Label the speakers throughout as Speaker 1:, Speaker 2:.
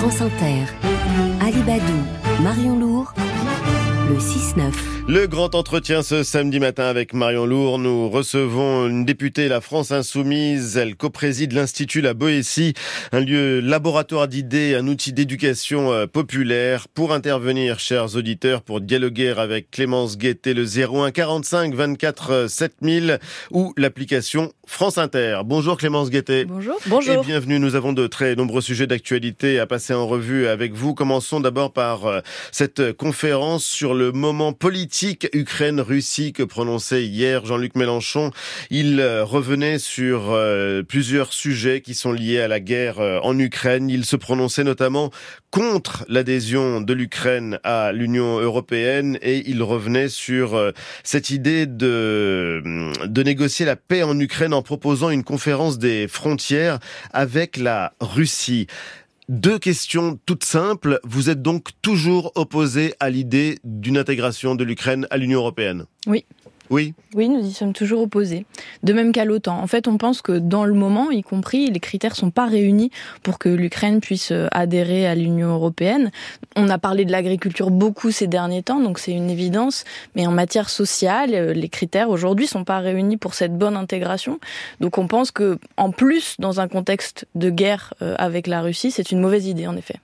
Speaker 1: France Inter, Alibadou, Marion Lourd, le 6-9.
Speaker 2: Le grand entretien ce samedi matin avec Marion Lourd. Nous recevons une députée La France Insoumise. Elle co-préside l'Institut La Boétie, un lieu laboratoire d'idées, un outil d'éducation euh, populaire. Pour intervenir, chers auditeurs, pour dialoguer avec Clémence Guettet, le 01 45 24 7000 ou l'application France Inter. Bonjour Clémence Guettet.
Speaker 3: Bonjour. Bonjour.
Speaker 2: Et bienvenue. Nous avons de très nombreux sujets d'actualité à passer en revue avec vous. Commençons d'abord par euh, cette conférence sur le moment politique Ukraine-Russie que prononçait hier Jean-Luc Mélenchon. Il euh, revenait sur euh, plusieurs sujets qui sont liés à la guerre euh, en Ukraine. Il se prononçait notamment contre l'adhésion de l'Ukraine à l'Union européenne et il revenait sur cette idée de, de négocier la paix en Ukraine en proposant une conférence des frontières avec la Russie. Deux questions toutes simples. Vous êtes donc toujours opposé à l'idée d'une intégration de l'Ukraine à l'Union européenne?
Speaker 3: Oui.
Speaker 2: Oui.
Speaker 3: Oui, nous y sommes toujours opposés. De même qu'à l'OTAN. En fait, on pense que dans le moment, y compris, les critères sont pas réunis pour que l'Ukraine puisse euh, adhérer à l'Union européenne. On a parlé de l'agriculture beaucoup ces derniers temps, donc c'est une évidence. Mais en matière sociale, euh, les critères aujourd'hui sont pas réunis pour cette bonne intégration. Donc on pense que, en plus, dans un contexte de guerre euh, avec la Russie, c'est une mauvaise idée, en effet.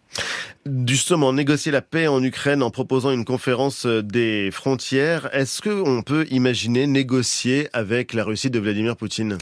Speaker 2: Justement, négocier la paix en Ukraine en proposant une conférence des frontières, est-ce qu'on peut imaginer négocier avec la Russie de Vladimir Poutine?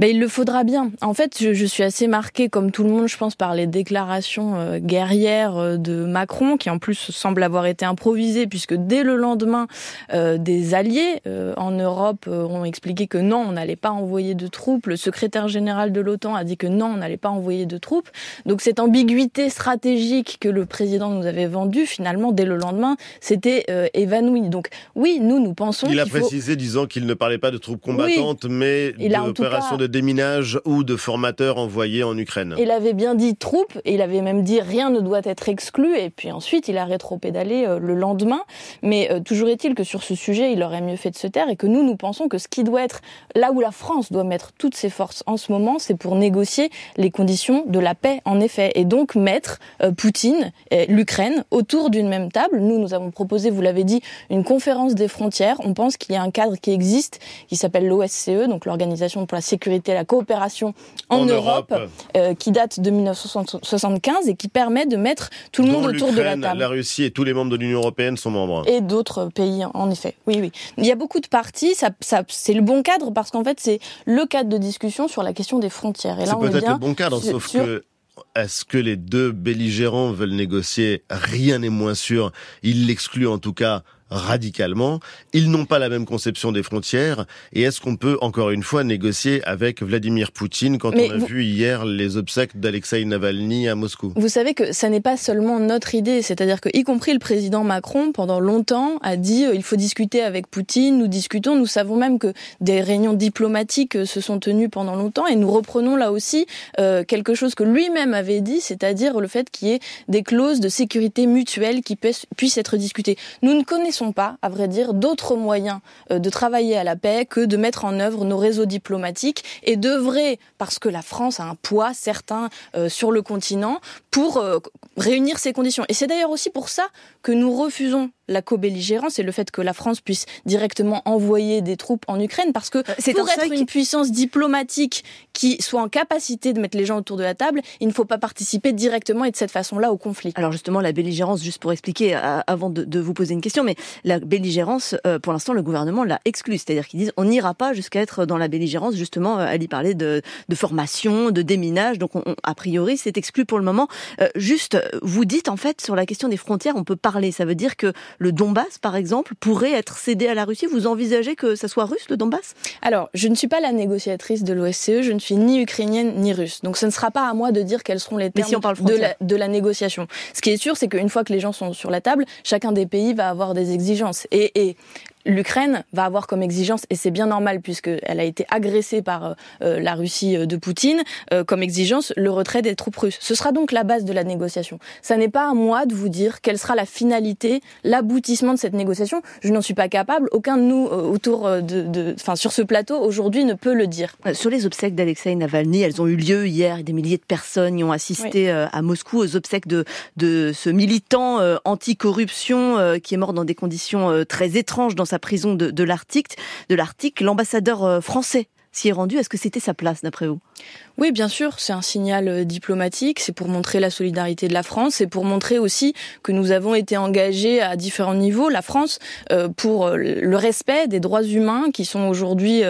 Speaker 3: Ben, Il le faudra bien. En fait, je, suis assez marquée, comme tout le monde, je pense, par les déclarations euh, guerrières euh, de Macron, qui en plus semblent avoir été improvisées, puisque dès le lendemain, euh, des alliés euh, en Europe euh, ont expliqué que non, on n'allait pas envoyer de troupes. Le secrétaire général de l'OTAN a dit que non, on n'allait pas envoyer de troupes. Donc cette ambiguïté stratégique que le président nous avait vendue, finalement, dès le lendemain, c'était euh, évanoui. Donc oui, nous, nous pensons
Speaker 2: Il a précisé, disant qu'il ne parlait pas de troupes combattantes,
Speaker 3: Oui.
Speaker 2: mais d'opérations de déminage ou de formateurs envoyés en Ukraine.
Speaker 3: Il avait bien dit troupes, et il avait même dit rien ne doit être exclu, et puis ensuite il a rétropédalé euh, le lendemain. Mais euh, toujours est-il que sur ce sujet, il aurait mieux fait de se taire, et que nous, nous pensons que ce qui doit être, là où la France doit mettre toutes ses forces en ce moment, c'est pour négocier les conditions de la paix, en effet, et donc mettre euh, Poutine, et l'Ukraine, autour d'une même table. Nous, nous avons proposé, vous l'avez dit, une conférence des frontières. On pense qu'il y a un cadre qui existe, qui s'appelle l'OSCE, donc l'Organisation pour la sécurité et la coopération en,
Speaker 2: En
Speaker 3: Europe,
Speaker 2: Europe.
Speaker 3: euh, qui date de 1975 et qui permet de mettre tout le monde autour de la table.
Speaker 2: La Russie et tous les membres de l'Union européenne sont membres.
Speaker 3: Et d'autres pays, en effet. Oui, oui. Il y a beaucoup de parties. Ça, ça, c'est le bon cadre parce qu'en fait, c'est le cadre de discussion sur la question des frontières. Et
Speaker 2: C'est
Speaker 3: là, on est
Speaker 2: peut-être
Speaker 3: bien
Speaker 2: le bon cadre, sauf
Speaker 3: sur-
Speaker 2: que est-ce que les deux belligérants veulent négocier? Rien n'est moins sûr. Ils l'excluent en tout cas radicalement. Ils n'ont pas la même conception des frontières. Et est-ce qu'on peut, encore une fois, négocier avec Vladimir Poutine quand
Speaker 3: Mais
Speaker 2: on a
Speaker 3: vous-
Speaker 2: vu hier les obsèques d'Alexei Navalny à Moscou?
Speaker 3: Vous savez que ça n'est pas seulement notre idée, c'est-à-dire que, y compris le président Macron, pendant longtemps, a dit euh, il faut discuter avec Poutine, nous discutons, nous savons même que des réunions diplomatiques euh, se sont tenues pendant longtemps, et nous reprenons là aussi euh, quelque chose que lui-même avait dit, c'est-à-dire le fait qu'il y ait des clauses de sécurité mutuelle qui puissent être discutées. Nous ne connaissons pas, à vrai dire, d'autres moyens euh, de travailler à la paix que de mettre en œuvre nos réseaux diplomatiques et d'œuvrer, parce que la France a un poids certain euh, sur le continent, pour euh, réunir ces conditions. Et c'est d'ailleurs aussi pour ça que nous refusons la co-belligérance et le fait que la France puisse directement envoyer des troupes en Ukraine, parce que
Speaker 4: c'est
Speaker 3: pour
Speaker 4: un
Speaker 3: être une puissance diplomatique qui soit en capacité de mettre les gens autour de la table, il ne faut pas participer directement et de cette façon-là au conflit.
Speaker 4: Alors justement, la belligérance, juste pour expliquer, euh, avant de, de vous poser une question, mais la belligérance, euh, pour l'instant, le gouvernement l'a exclue. C'est-à-dire qu'ils disent on n'ira pas jusqu'à être dans la belligérance, justement, euh, elle y parlait de, de formation, de déminage, donc on- on- a priori, c'est exclu pour le moment. Euh, juste, vous dites, en fait, sur la question des frontières, on peut parler. Ça veut dire que le Donbass, par exemple, pourrait être cédé à la Russie. Vous envisagez que ça soit russe, le Donbass?
Speaker 3: Alors, je ne suis pas la négociatrice de l'OSCE, je ne suis ni ukrainienne ni russe. Donc ce ne sera pas à moi de dire quels seront les termes
Speaker 4: si
Speaker 3: de, la,
Speaker 4: frontières.
Speaker 3: de la négociation. Ce qui est sûr, c'est qu'une fois que les gens sont sur la table, chacun des pays va avoir des exigences. Et, et l'Ukraine va avoir comme exigence, et c'est bien normal puisqu'elle a été agressée par la Russie de Poutine, comme exigence le retrait des troupes russes. Ce sera donc la base de la négociation. Ça n'est pas à moi de vous dire quelle sera la finalité, l'aboutissement de cette négociation. Je n'en suis pas capable. Aucun de nous autour de, enfin, sur ce plateau aujourd'hui ne peut le dire.
Speaker 4: Sur les obsèques d'Alexei Navalny, elles ont eu lieu hier des milliers de personnes y ont assisté à Moscou aux obsèques de, de ce militant anti-corruption qui est mort dans des conditions très étranges dans sa prison de, l'Arctique. De l'Arctique, l'ambassadeur français s'y est rendu. Est-ce que c'était sa place, d'après vous?
Speaker 3: Oui, bien sûr, c'est un signal euh, diplomatique, c'est pour montrer la solidarité de la France, c'est pour montrer aussi que nous avons été engagés à différents niveaux, la France, euh, pour euh, le respect des droits humains qui sont aujourd'hui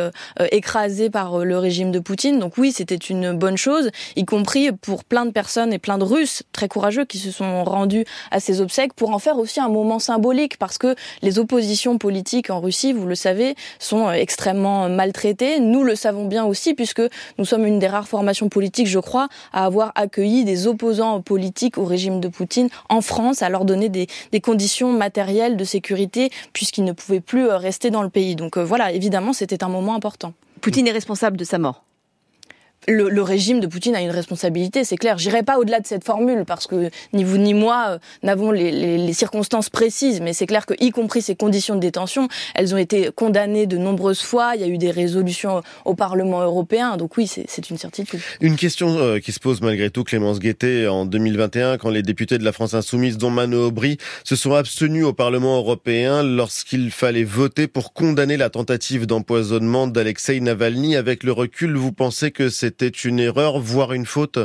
Speaker 3: écrasés par le régime de Poutine. Donc oui, c'était une bonne chose, y compris pour plein de personnes et plein de Russes très courageux qui se sont rendus à ces obsèques pour en faire aussi un moment symbolique parce que les oppositions politiques en Russie, vous le savez, sont extrêmement maltraitées. Nous le savons bien aussi puisque nous sommes une des rares formations politiques, je crois, à avoir accueilli des opposants politiques au régime de Poutine en France, à leur donner des, conditions matérielles de sécurité puisqu'ils ne pouvaient plus euh, rester dans le pays. Donc euh, voilà, évidemment, c'était un moment important.
Speaker 4: Poutine est responsable de sa mort
Speaker 3: le, le, régime de Poutine a une responsabilité, c'est clair. J'irai pas au-delà de cette formule parce que ni vous ni moi euh, n'avons les, les, les, circonstances précises, mais c'est clair que, y compris ces conditions de détention, elles ont été condamnées de nombreuses fois. Il y a eu des résolutions au Parlement européen, donc oui, c'est une certitude.
Speaker 2: Une question euh, qui se pose malgré tout, Clémence Guettet, en 2021, quand les députés de la France insoumise, dont Mano Aubry, se sont abstenus au Parlement européen lorsqu'il fallait voter pour condamner la tentative d'empoisonnement d'Alexei Navalny. Avec le recul, vous pensez que c'est c'était une erreur, voire une faute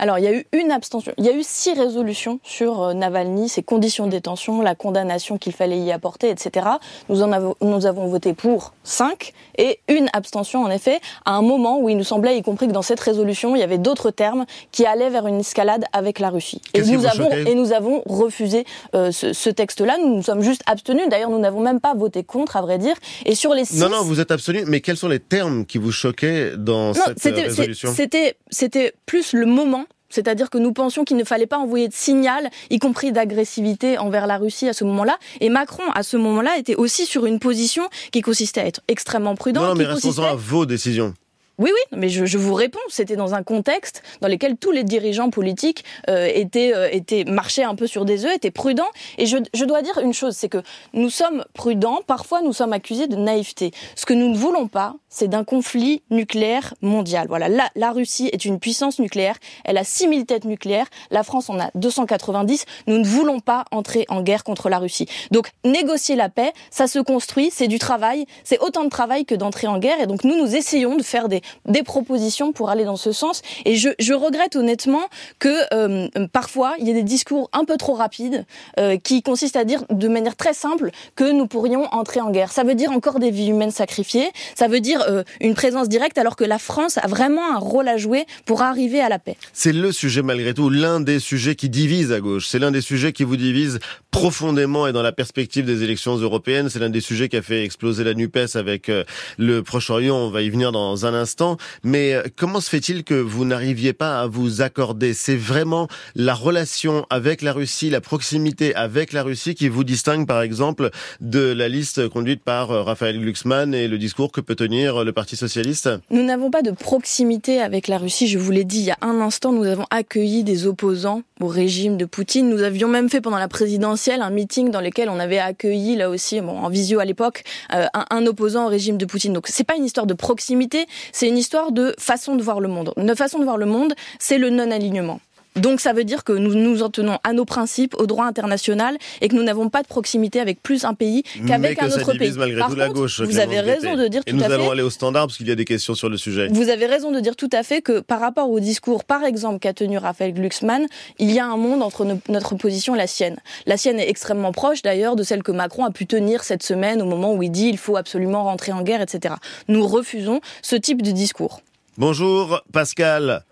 Speaker 3: Alors, il y a eu une abstention. Il y a eu six résolutions sur euh, Navalny, ses conditions de détention, la condamnation qu'il fallait y apporter, etc. Nous en avons, nous avons voté pour cinq et une abstention, en effet, à un moment où il nous semblait, y compris que dans cette résolution, il y avait d'autres termes qui allaient vers une escalade avec la Russie.
Speaker 2: Et nous,
Speaker 3: avons, et nous avons refusé euh, ce, ce texte-là. Nous nous sommes juste abstenus. D'ailleurs, nous n'avons même pas voté contre, à vrai dire. Et sur les six...
Speaker 2: Non, non, vous êtes abstenus. Mais quels sont les termes qui vous choquaient dans non, cette résolution
Speaker 3: c'était, c'était plus le moment c'est-à-dire que nous pensions qu'il ne fallait pas envoyer de signal, y compris d'agressivité envers la Russie à ce moment-là. Et Macron, à ce moment-là, était aussi sur une position qui consistait à être extrêmement prudent.
Speaker 2: Non,
Speaker 3: mais
Speaker 2: restons-en à vos décisions.
Speaker 3: Oui, oui, mais je, je vous réponds. C'était dans un contexte dans lequel tous les dirigeants politiques euh, étaient, euh, étaient marchaient un peu sur des œufs, étaient prudents. Et je, je dois dire une chose, c'est que nous sommes prudents. Parfois, nous sommes accusés de naïveté. Ce que nous ne voulons pas, c'est d'un conflit nucléaire mondial. Voilà, la, la Russie est une puissance nucléaire. Elle a 6000 têtes nucléaires. La France en a 290. Nous ne voulons pas entrer en guerre contre la Russie. Donc, négocier la paix, ça se construit. C'est du travail. C'est autant de travail que d'entrer en guerre. Et donc, nous, nous essayons de faire des des propositions pour aller dans ce sens. Et je, regrette honnêtement que euh, parfois il y ait des discours un peu trop rapides euh, qui consistent à dire de manière très simple que nous pourrions entrer en guerre. Ça veut dire encore des vies humaines sacrifiées. Ça veut dire euh, une présence directe alors que la France a vraiment un rôle à jouer pour arriver à la paix.
Speaker 2: C'est le sujet malgré tout, l'un des sujets qui divise à gauche. C'est l'un des sujets qui vous divise profondément et dans la perspective des élections européennes. C'est l'un des sujets qui a fait exploser la NUPES avec le Proche-Orient. On va y venir dans un instant. Mais euh, comment se fait-il que vous n'arriviez pas à vous accorder? C'est vraiment la relation avec la Russie, la proximité avec la Russie qui vous distingue par exemple de la liste conduite par euh, Raphaël Glucksmann et le discours que peut tenir le Parti socialiste?
Speaker 3: Nous n'avons pas de proximité avec la Russie. Je vous l'ai dit il y a un instant, nous avons accueilli des opposants au régime de Poutine. Nous avions même fait pendant la présidentielle un meeting dans lequel on avait accueilli là aussi, bon, en visio à l'époque, euh, un, un opposant au régime de Poutine. Donc c'est pas une histoire de proximité, c'est une une histoire de façon de voir le monde. Notre façon de voir le monde, c'est le non-alignement. Donc ça veut dire que nous nous en tenons à nos principes, au droit international, et que nous n'avons pas de proximité avec plus un pays qu'avec un autre pays.
Speaker 2: Malgré
Speaker 3: Par
Speaker 2: tout
Speaker 3: contre,
Speaker 2: la gauche,
Speaker 3: vous avez raison de dire
Speaker 2: et
Speaker 3: tout
Speaker 2: nous
Speaker 3: à fait.
Speaker 2: allons aller au standard parce qu'il y a des questions sur le sujet.
Speaker 3: Vous avez raison de dire tout à fait que par rapport au discours, par exemple, qu'a tenu Raphaël Glucksmann, il y a un monde entre notre position et la sienne. La sienne est extrêmement proche d'ailleurs de celle que Macron a pu tenir cette semaine au moment où il dit il faut absolument rentrer en guerre, etc. Nous refusons ce type de discours.
Speaker 2: Bonjour Pascal.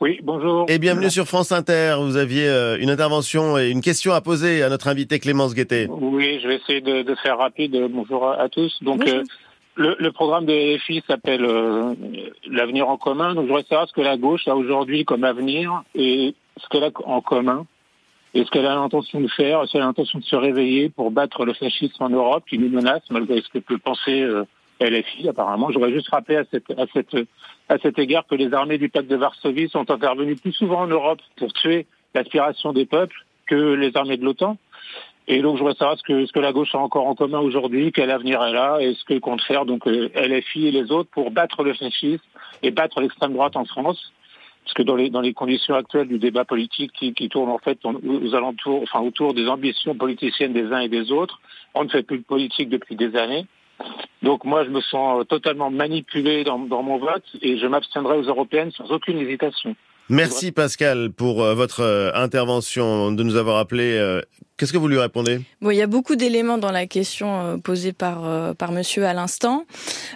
Speaker 5: Oui, bonjour.
Speaker 2: Et bienvenue sur France Inter. Vous aviez euh, une intervention et une question à poser à notre invité Clémence Guettet.
Speaker 5: Oui, je vais essayer de, de faire rapide. Bonjour à, tous. Donc, euh, le, le, programme de LFI s'appelle euh, l'avenir en commun. Donc, je voudrais savoir ce que la gauche a aujourd'hui comme avenir et ce qu'elle a en commun Et ce qu'elle a l'intention de faire, c'est l'intention de se réveiller pour battre le fascisme en Europe qui nous menace, malgré ce que peut penser euh, LFI apparemment. J'aurais juste rappelé à, cette, à, cette, à cet égard que les armées du pacte de Varsovie sont intervenues plus souvent en Europe pour tuer l'aspiration des peuples que les armées de l'OTAN. Et donc je voudrais savoir ce que, ce que la gauche a encore en commun aujourd'hui, quel avenir elle a, et ce que compte faire donc euh, LFI et les autres pour battre le fascisme et battre l'extrême droite en France parce que dans les, dans les conditions actuelles du débat politique qui, qui tourne en fait aux alentours, enfin autour des ambitions politiciennes des uns et des autres, on ne fait plus de politique depuis des années. Donc moi, je me sens totalement manipulé dans, dans mon vote et je m'abstiendrai aux européennes sans aucune hésitation.
Speaker 2: Merci Pascal pour euh, votre euh, intervention, de nous avoir appelé Qu'est-ce que vous lui répondez?
Speaker 3: Bon, il y a beaucoup d'éléments dans la question euh, posée par euh, par Monsieur à l'instant.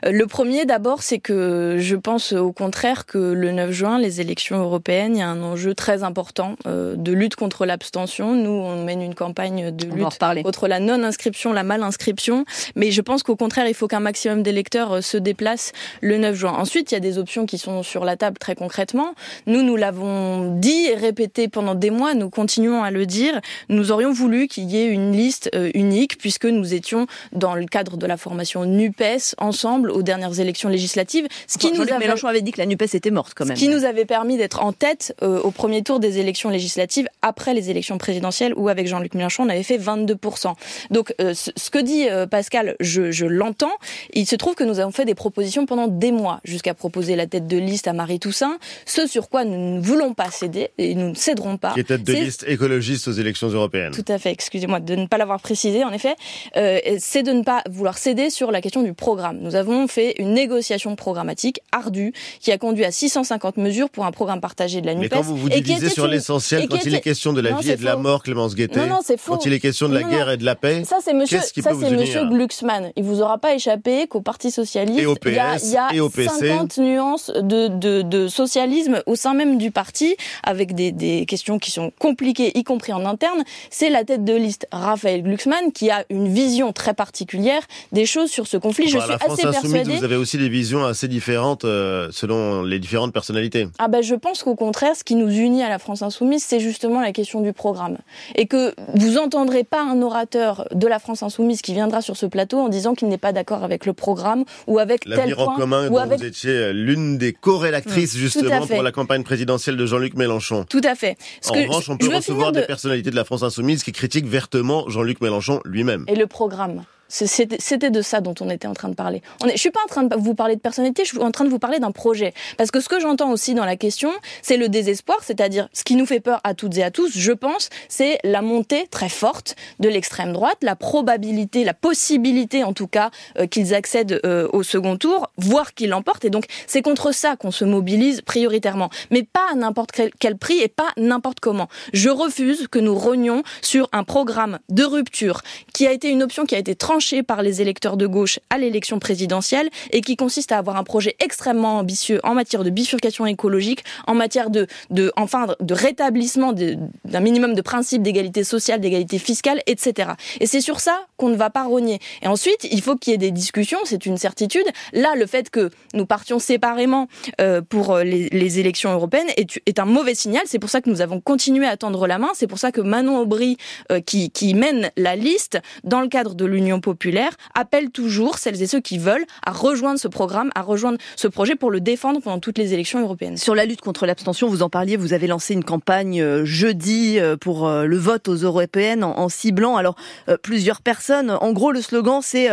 Speaker 3: Euh, le premier, d'abord, c'est que je pense au contraire que le 9 juin, les élections européennes, il y a un enjeu très important de lutte contre l'abstention. Nous, on mène une campagne de lutte contre la non-inscription, la mal-inscription, mais je pense qu'au contraire, il faut qu'un maximum d'électeurs se déplacent le 9 juin. Ensuite, il y a des options qui sont sur la table très concrètement. Nous, nous l'avons dit et répété pendant des mois. Nous continuons à le dire. Nous aurions voulu qu'il y ait une liste euh, unique puisque nous étions dans le cadre de la formation NUPES ensemble aux dernières élections législatives.
Speaker 4: Ce qui nous avait... Mélenchon avait dit que la NUPES était morte quand même.
Speaker 3: Ce qui nous avait permis d'être en tête euh, au premier tour des élections législatives après les élections présidentielles où avec Jean-Luc Mélenchon on avait fait 22%. Donc euh, ce que dit Pascal, je, je l'entends. Il se trouve que nous avons fait des propositions pendant des mois jusqu'à proposer la tête de liste à Marie Toussaint, ce sur quoi nous ne voulons pas céder et nous ne céderons pas.
Speaker 2: Qui est tête de liste écologiste aux élections européennes.
Speaker 3: Tout à fait excusez-moi de ne pas l'avoir précisé, en effet, euh, c'est de ne pas vouloir céder sur la question du programme. Nous avons fait une négociation programmatique ardue qui a conduit à 650 mesures pour un programme partagé de la NUPES.
Speaker 2: Mais quand vous vous divisez sur l'essentiel, quand il est question de la vie et de la mort, Clémence Guettet, quand il est question de la guerre et de la paix,
Speaker 3: ça c'est Monsieur, ça c'est Monsieur Glucksmann. Il vous aura pas échappé qu'au Parti socialiste, il y a, il y a 50 nuances de, de, de, socialisme au sein même du parti, avec des, des questions qui sont compliquées, y compris en interne. C'est la tête de liste Raphaël Glucksmann qui a une vision très particulière des choses sur ce conflit.
Speaker 2: Je suis la France assez persuadée. Vous avez aussi des visions assez différentes euh, selon les différentes personnalités.
Speaker 3: Ah ben je pense qu'au contraire, ce qui nous unit à la France insoumise, c'est justement la question du programme, et que vous entendrez pas un orateur de la France insoumise qui viendra sur ce plateau en disant qu'il n'est pas d'accord avec le programme ou avec tel point.
Speaker 2: en commun,
Speaker 3: ou
Speaker 2: avec... vous étiez l'une des corrélatrices justement pour la campagne présidentielle de Jean-Luc Mélenchon.
Speaker 3: Tout à fait.
Speaker 2: en revanche, on peut recevoir des personnalités de la France insoumise qui critiquent vertement Jean-Luc Mélenchon lui-même.
Speaker 3: Et le programme c'était de ça dont on était en train de parler. On est, je suis pas en train de vous parler de personnalité, je suis en train de vous parler d'un projet. Parce que ce que j'entends aussi dans la question, c'est le désespoir, c'est-à-dire ce qui nous fait peur à toutes et à tous, je pense, c'est la montée très forte de l'extrême droite, la probabilité, la possibilité en tout cas euh, qu'ils accèdent euh, au second tour, voire qu'ils l'emportent. Et donc c'est contre ça qu'on se mobilise prioritairement, mais pas à n'importe quel prix et pas n'importe comment. Je refuse que nous rognions sur un programme de rupture qui a été une option qui a été tranchée par les électeurs de gauche à l'élection présidentielle et qui consiste à avoir un projet extrêmement ambitieux en matière de bifurcation écologique, en matière de, de enfin, de rétablissement d'un minimum de principes d'égalité sociale, d'égalité fiscale, etc. Et c'est sur ça qu'on ne va pas rogner. Et ensuite, il faut qu'il y ait des discussions, c'est une certitude. Là, le fait que nous partions séparément euh, pour les, les, élections européennes est, est, un mauvais signal. C'est pour ça que nous avons continué à tendre la main. C'est pour ça que Manon Aubry, euh, qui, qui mène la liste dans le cadre de l'Union populaire, appelle toujours celles et ceux qui veulent à rejoindre ce programme, à rejoindre ce projet pour le défendre pendant toutes les élections européennes.
Speaker 4: Sur la lutte contre l'abstention, vous en parliez, vous avez lancé une campagne euh, jeudi euh, pour euh, le vote aux européennes en, ciblant alors plusieurs personnes. En gros, le slogan c'est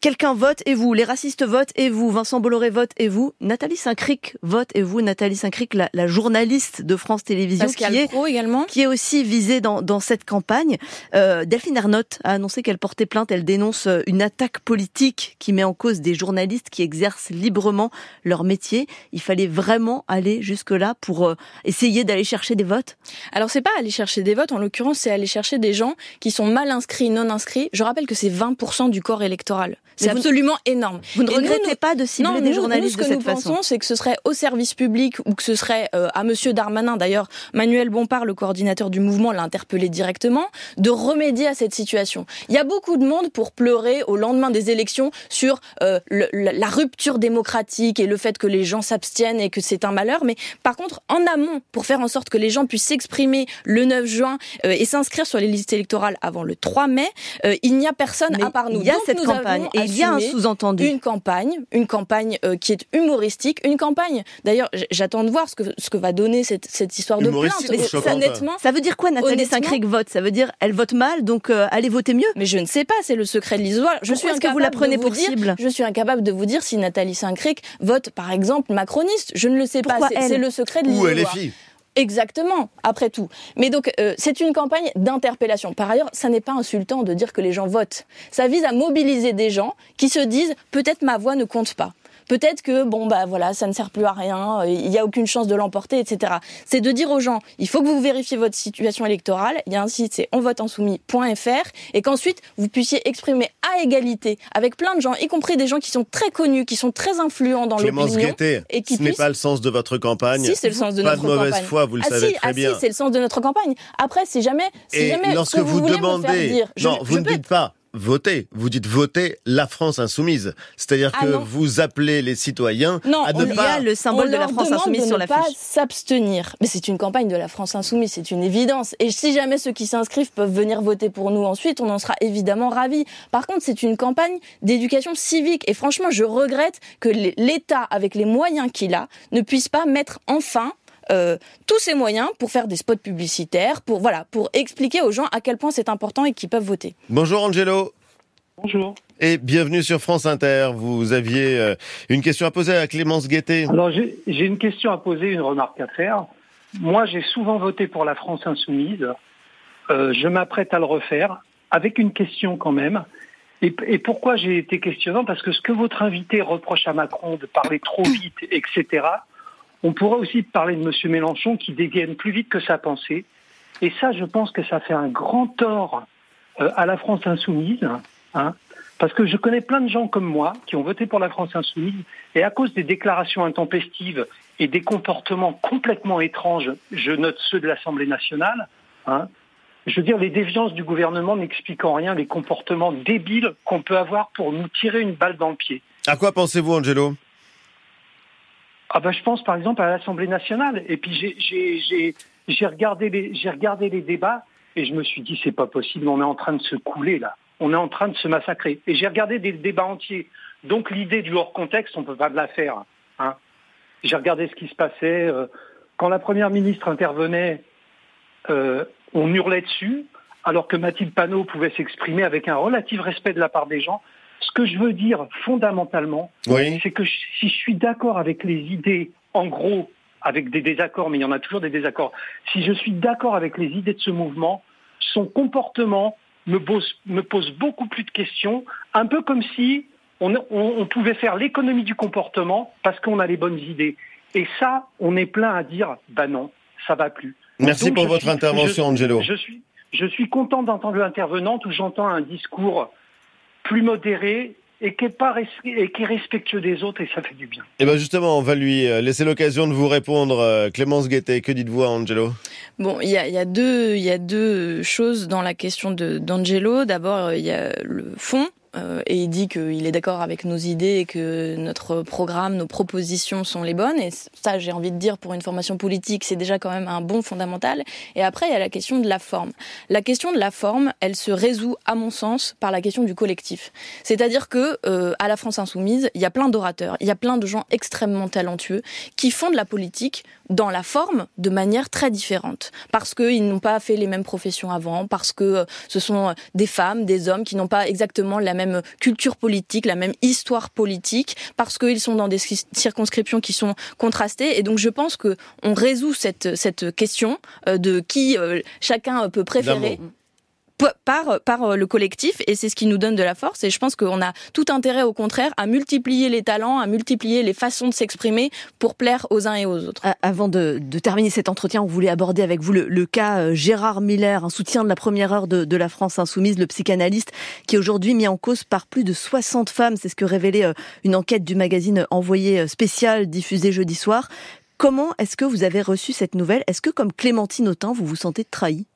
Speaker 4: Quelqu'un vote et vous, les racistes votent et vous, Vincent Bolloré vote et vous, Nathalie Saint-Cric vote et vous, Nathalie Saint-Cric, la, la, journaliste de France Télévisions, qui est,
Speaker 3: également.
Speaker 4: qui est aussi visée dans, dans cette campagne. Euh, Delphine Ernotte a annoncé qu'elle portait plainte, elle dénonce euh, une attaque politique qui met en cause des journalistes qui exercent librement leur métier. Il fallait vraiment aller jusque-là pour euh, essayer d'aller chercher des votes
Speaker 3: Alors c'est pas aller chercher des votes, en l'occurrence c'est aller chercher des gens qui sont mal inscrits, non inscrits. Je rappelle que c'est 20% du corps électoral. C'est absolument énorme.
Speaker 4: Vous ne regrettez pas de cibler des journalistes
Speaker 3: de
Speaker 4: cette
Speaker 3: façon Ce que nous pensons, c'est que ce serait au service public ou que ce serait euh, à Monsieur Darmanin. D'ailleurs, Manuel Bompard, le coordinateur du mouvement, l'a interpellé directement de remédier à cette situation. Il y a beaucoup de monde pour pleurer au lendemain des élections sur euh, la rupture démocratique et le fait que les gens s'abstiennent et que c'est un malheur. Mais par contre, en amont, pour faire en sorte que les gens puissent s'exprimer le 9 juin euh, et s'inscrire sur les listes électorales avant le 3 mai, il n'y a personne à part nous.
Speaker 4: Il y a cette campagne et il y a un sous-entendu.
Speaker 3: Une campagne, une campagne qui est humoristique, une campagne. D'ailleurs, j'attends de voir ce que ce que va donner cette, cette histoire de plainte.
Speaker 4: ça, honnêtement, ça veut dire quoi, Nathalie Saint-Cric vote? Ça veut dire elle vote mal, donc euh, allez voter mieux?
Speaker 3: Mais je ne sais pas, c'est le secret de l'histoire.
Speaker 4: Je suis incapable que vous la prenez pour cible?
Speaker 3: Je suis incapable de vous dire si Nathalie Saint-Cric vote, par exemple, macroniste. Je ne le sais pas. C'est le secret de l'histoire. Exactement, après tout. Mais donc, euh, c'est une campagne d'interpellation. Par ailleurs, ça n'est pas insultant de dire que les gens votent. Ça vise à mobiliser des gens qui se disent peut-être ma voix ne compte pas peut-être que bon bah voilà, ça ne sert plus à rien, euh, il n'y a aucune chance de l'emporter, etc. C'est de dire aux gens, il faut que vous vérifiez votre situation électorale. Il y a un site, c'est onvoteinsoumis.fr, et qu'ensuite vous puissiez exprimer à égalité avec plein de gens, y compris des gens qui sont très connus, qui sont très influents dans l'opinion,
Speaker 2: et qui ce n'est pas le sens de votre campagne.
Speaker 3: Si c'est le sens de
Speaker 2: pas
Speaker 3: notre
Speaker 2: campagne.
Speaker 3: Pas
Speaker 2: de mauvaise foi, vous le
Speaker 3: ah,
Speaker 2: savez
Speaker 3: si,
Speaker 2: très
Speaker 3: ah,
Speaker 2: bien.
Speaker 3: Si, c'est le sens de notre campagne. Après, si jamais, si
Speaker 2: et
Speaker 3: jamais
Speaker 2: lorsque
Speaker 3: vous,
Speaker 2: demandez,
Speaker 3: dire,
Speaker 2: non,
Speaker 3: je,
Speaker 2: vous
Speaker 3: je
Speaker 2: ne dites pas voter. Vous dites voter la France insoumise. C'est-à-dire
Speaker 3: ah
Speaker 2: que
Speaker 3: non.
Speaker 2: vous appelez les citoyens
Speaker 3: non,
Speaker 2: à ne
Speaker 3: on,
Speaker 2: pas...
Speaker 4: Il y a le symbole
Speaker 3: on
Speaker 4: de la France insoumise
Speaker 3: de
Speaker 4: sur
Speaker 3: ne
Speaker 4: l'affiche.
Speaker 3: pas s'abstenir. Mais c'est une campagne de la France insoumise, c'est une évidence. Et si jamais ceux qui s'inscrivent peuvent venir voter pour nous ensuite, on en sera évidemment ravis. Par contre, c'est une campagne d'éducation civique. Et franchement, je regrette que l'État, avec les moyens qu'il a, ne puisse pas mettre enfin euh, tous ces moyens pour faire des spots publicitaires, pour voilà, pour expliquer aux gens à quel point c'est important et qu'ils peuvent voter.
Speaker 2: Bonjour Angelo.
Speaker 5: Bonjour.
Speaker 2: Et bienvenue sur France Inter. Vous aviez euh, une question à poser à Clémence Guettet.
Speaker 5: Alors j'ai une question à poser, une remarque à faire. Moi, j'ai souvent voté pour la France insoumise. Euh, je m'apprête à le refaire avec une question quand même. Et, et pourquoi j'ai été questionnant? Parce que ce que votre invité reproche à Macron de parler trop vite, etc., on pourrait aussi parler de M. Mélenchon qui dégaine plus vite que sa pensée. Et ça, je pense que ça fait un grand tort euh, à la France insoumise. Hein, parce que je connais plein de gens comme moi qui ont voté pour la France insoumise et à cause des déclarations intempestives et des comportements complètement étranges, je note ceux de l'Assemblée nationale, hein, je veux dire, les déviances du gouvernement n'expliquent en rien les comportements débiles qu'on peut avoir pour nous tirer une balle dans le pied.
Speaker 2: À quoi pensez-vous, Angelo?
Speaker 5: Ah ben, Je pense par exemple à l'Assemblée nationale. Et puis j'ai regardé, les, regardé les débats et je me suis dit, c'est pas possible, on est en train de se couler là on est en train de se massacrer. Et j'ai regardé des débats entiers. Donc l'idée du hors contexte, on ne peut pas de la faire. Hein. J'ai regardé ce qui se passait. Euh, quand la première ministre intervenait, euh, on hurlait dessus, alors que Mathilde Panot pouvait s'exprimer avec un relatif respect de la part des gens. Ce que je veux dire fondamentalement,
Speaker 2: oui.
Speaker 5: c'est que si je suis d'accord avec les idées, en gros, avec des désaccords, mais il y en a toujours des désaccords, si je suis d'accord avec les idées de ce mouvement, son comportement me pose, me pose beaucoup plus de questions, un peu comme si on, on, on pouvait faire l'économie du comportement parce qu'on a les bonnes idées. Et ça, on est plein à dire, bah non, ça va plus.
Speaker 2: Merci
Speaker 5: Donc,
Speaker 2: pour votre
Speaker 5: suis-
Speaker 2: intervention,
Speaker 5: je-
Speaker 2: Angelo.
Speaker 5: Je suis, je suis content d'entendre l'intervenante où j'entends un discours plus modéré et qui est, pas res- et qui est respectueux des autres et ça fait du bien.
Speaker 2: Eh ben justement, on va lui euh, laisser l'occasion de vous répondre. euh, Clémence Guettet, que dites-vous, Angelo?
Speaker 3: Bon, il y a, y, a deux- il y a deux choses dans la question de d'Angelo. D'abord, euh, il y a le fond. Euh, et il dit qu'il est d'accord avec nos idées et que notre programme, nos propositions sont les bonnes. Et ça, j'ai envie de dire, pour une formation politique, c'est déjà quand même un bon fondamental. Et après, il y a la question de la forme. La question de la forme, elle se résout, à mon sens, par la question du collectif. C'est-à-dire que euh, à la France insoumise, il y a plein d'orateurs, il y a plein de gens extrêmement talentueux qui font de la politique dans la forme de manière très différente. Parce qu'ils n'ont pas fait les mêmes professions avant, parce que euh, ce sont des femmes, des hommes qui n'ont pas exactement la même culture politique, la même histoire politique, parce qu'ils sont dans des ci- circonscriptions qui sont contrastées. Et donc je pense que on résout cette, cette question euh, de qui euh, chacun peut préférer. Par, par le collectif et c'est ce qui nous donne de la force. Et je pense qu'on a tout intérêt, au contraire, à multiplier les talents, à multiplier les façons de s'exprimer pour plaire aux uns et aux autres.
Speaker 4: Avant de, terminer cet entretien, on voulait aborder avec vous le, cas euh, Gérard Miller, un soutien de la première heure de, de la France insoumise, le psychanalyste, qui est aujourd'hui mis en cause par plus de 60 femmes. C'est ce que révélait euh, une enquête du magazine Envoyé euh, spécial diffusé jeudi soir. Comment est-ce que vous avez reçu cette nouvelle? Est-ce que, comme Clémentine Autain, vous vous sentez trahi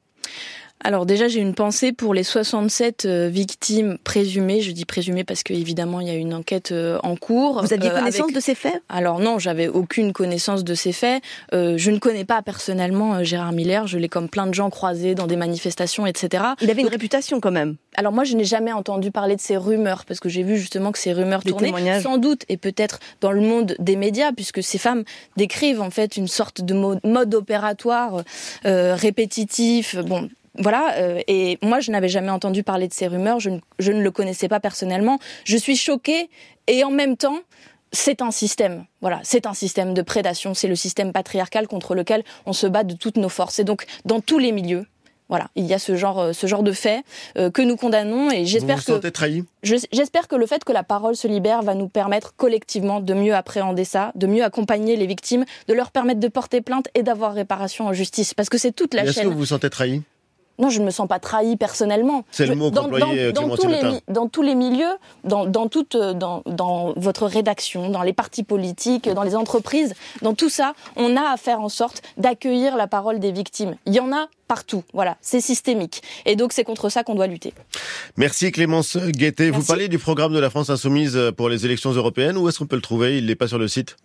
Speaker 3: alors déjà, j'ai une pensée pour les 67 euh, victimes présumées. Je dis présumées parce qu'évidemment, il y a une enquête euh, en cours.
Speaker 4: Vous aviez euh, connaissance de ces faits?
Speaker 3: Alors non, j'avais aucune connaissance de ces faits. je ne connais pas personnellement Gérard Miller. Je l'ai comme plein de gens croisés dans des manifestations, etc.
Speaker 4: Il avait une réputation quand même.
Speaker 3: Alors moi, je n'ai jamais entendu parler de ces rumeurs parce que j'ai vu justement que ces rumeurs tournaient, sans doute, et peut-être dans le monde des médias, puisque ces femmes décrivent en fait une sorte de mode, opératoire répétitif. Bon, voilà, euh, et moi je n'avais jamais entendu parler de ces rumeurs, je ne, le connaissais pas personnellement. Je suis choquée et en même temps, c'est un système. Voilà, c'est un système de prédation, c'est le système patriarcal contre lequel on se bat de toutes nos forces. Et donc, dans tous les milieux, voilà, il y a ce genre, euh, ce genre de fait euh, que nous condamnons et j'espère que j'espère que le fait que la parole se libère va nous permettre collectivement de mieux appréhender ça, de mieux accompagner les victimes, de leur permettre de porter plainte et d'avoir réparation en justice, parce que c'est toute la chaîne. Est-ce que
Speaker 2: vous vous sentez trahi
Speaker 3: non, je ne me sens pas trahi personnellement.
Speaker 2: C'est le mot
Speaker 3: dans, dans,
Speaker 2: euh,
Speaker 3: dans, tous les, dans tous les milieux, dans, dans, toute, euh, dans, dans votre rédaction, dans les partis politiques, dans les entreprises, dans tout ça, on a à faire en sorte d'accueillir la parole des victimes. Il y en a partout. Voilà, c'est systémique. Et donc c'est contre ça qu'on doit lutter.
Speaker 2: Merci Clémence Guettet. Vous parlez du programme de la France insoumise pour les élections européennes. Où est-ce qu'on peut le trouver? Il n'est pas sur le site?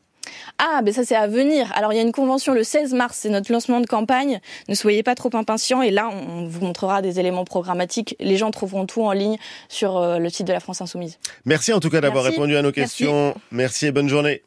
Speaker 3: Ah, mais ça c'est à venir. Alors il y a une convention le 16 mars, c'est notre lancement de campagne. Ne soyez pas trop impatients et là on vous montrera des éléments programmatiques. Les gens trouveront tout en ligne sur euh, le site de la France Insoumise.
Speaker 2: Merci en tout cas d'avoir répondu à nos questions. Merci et bonne journée.